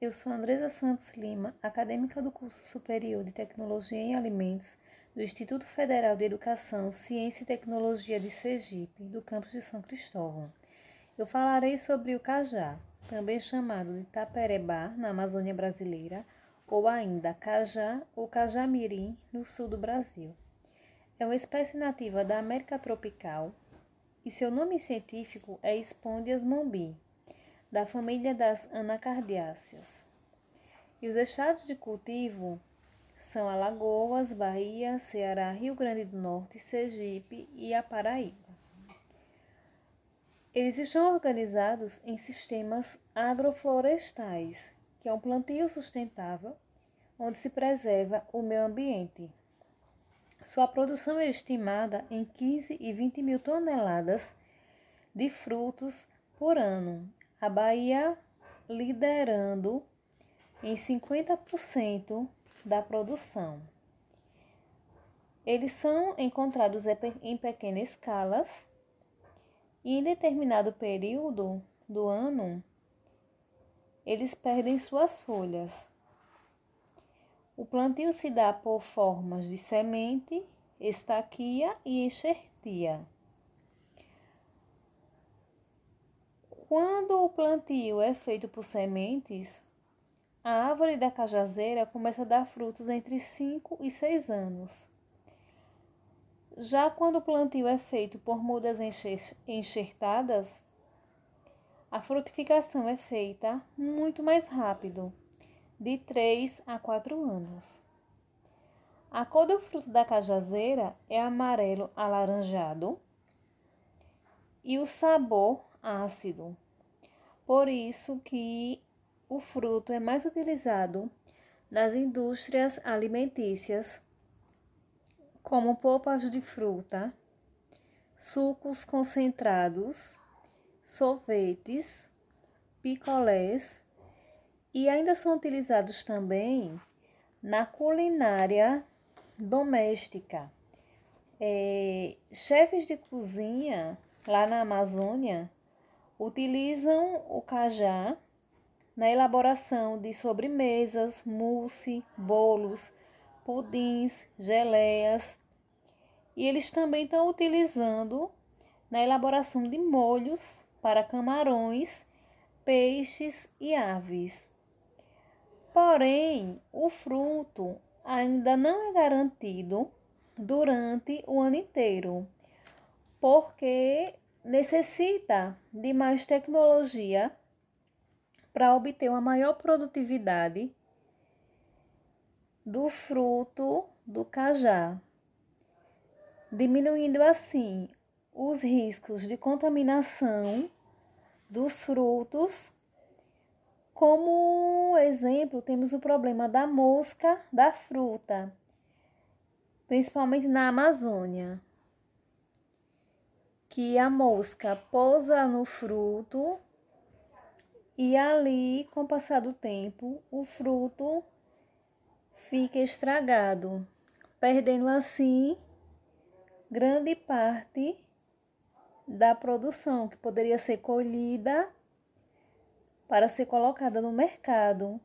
Eu sou Andresa Santos Lima, acadêmica do curso superior de Tecnologia em Alimentos do Instituto Federal de Educação, Ciência e Tecnologia de Sergipe, do campus de São Cristóvão. Eu falarei sobre o cajá, também chamado de taperebá na Amazônia brasileira, ou ainda cajá ou cajamirim no sul do Brasil. É uma espécie nativa da América tropical e seu nome científico é Spondias mombi da família das anacardiáceas. E os estados de cultivo são Alagoas, Bahia, Ceará, Rio Grande do Norte, Sergipe e a Paraíba. Eles estão organizados em sistemas agroflorestais, que é um plantio sustentável onde se preserva o meio ambiente. Sua produção é estimada em 15 e 20 mil toneladas de frutos por ano a Bahia liderando em 50% da produção. Eles são encontrados em pequenas escalas e em determinado período do ano eles perdem suas folhas. O plantio se dá por formas de semente, estaquia e enxertia. Quando o plantio é feito por sementes, a árvore da cajazeira começa a dar frutos entre 5 e 6 anos. Já quando o plantio é feito por mudas enxertadas, a frutificação é feita muito mais rápido, de 3 a 4 anos. A cor do fruto da cajazeira é amarelo alaranjado e o sabor ácido. Por isso que o fruto é mais utilizado nas indústrias alimentícias, como polpas de fruta, sucos concentrados, sorvetes, picolés e ainda são utilizados também na culinária doméstica. É, chefes de cozinha lá na Amazônia utilizam o cajá na elaboração de sobremesas, mousse, bolos, pudins, geleias. E eles também estão utilizando na elaboração de molhos para camarões, peixes e aves. Porém, o fruto ainda não é garantido durante o ano inteiro, porque necessita de mais tecnologia para obter uma maior produtividade do fruto do cajá, diminuindo assim os riscos de contaminação dos frutos. Como exemplo, temos o problema da mosca da fruta, principalmente na Amazônia que a mosca pousa no fruto e ali, com o passar do tempo, o fruto fica estragado, perdendo assim grande parte da produção que poderia ser colhida para ser colocada no mercado.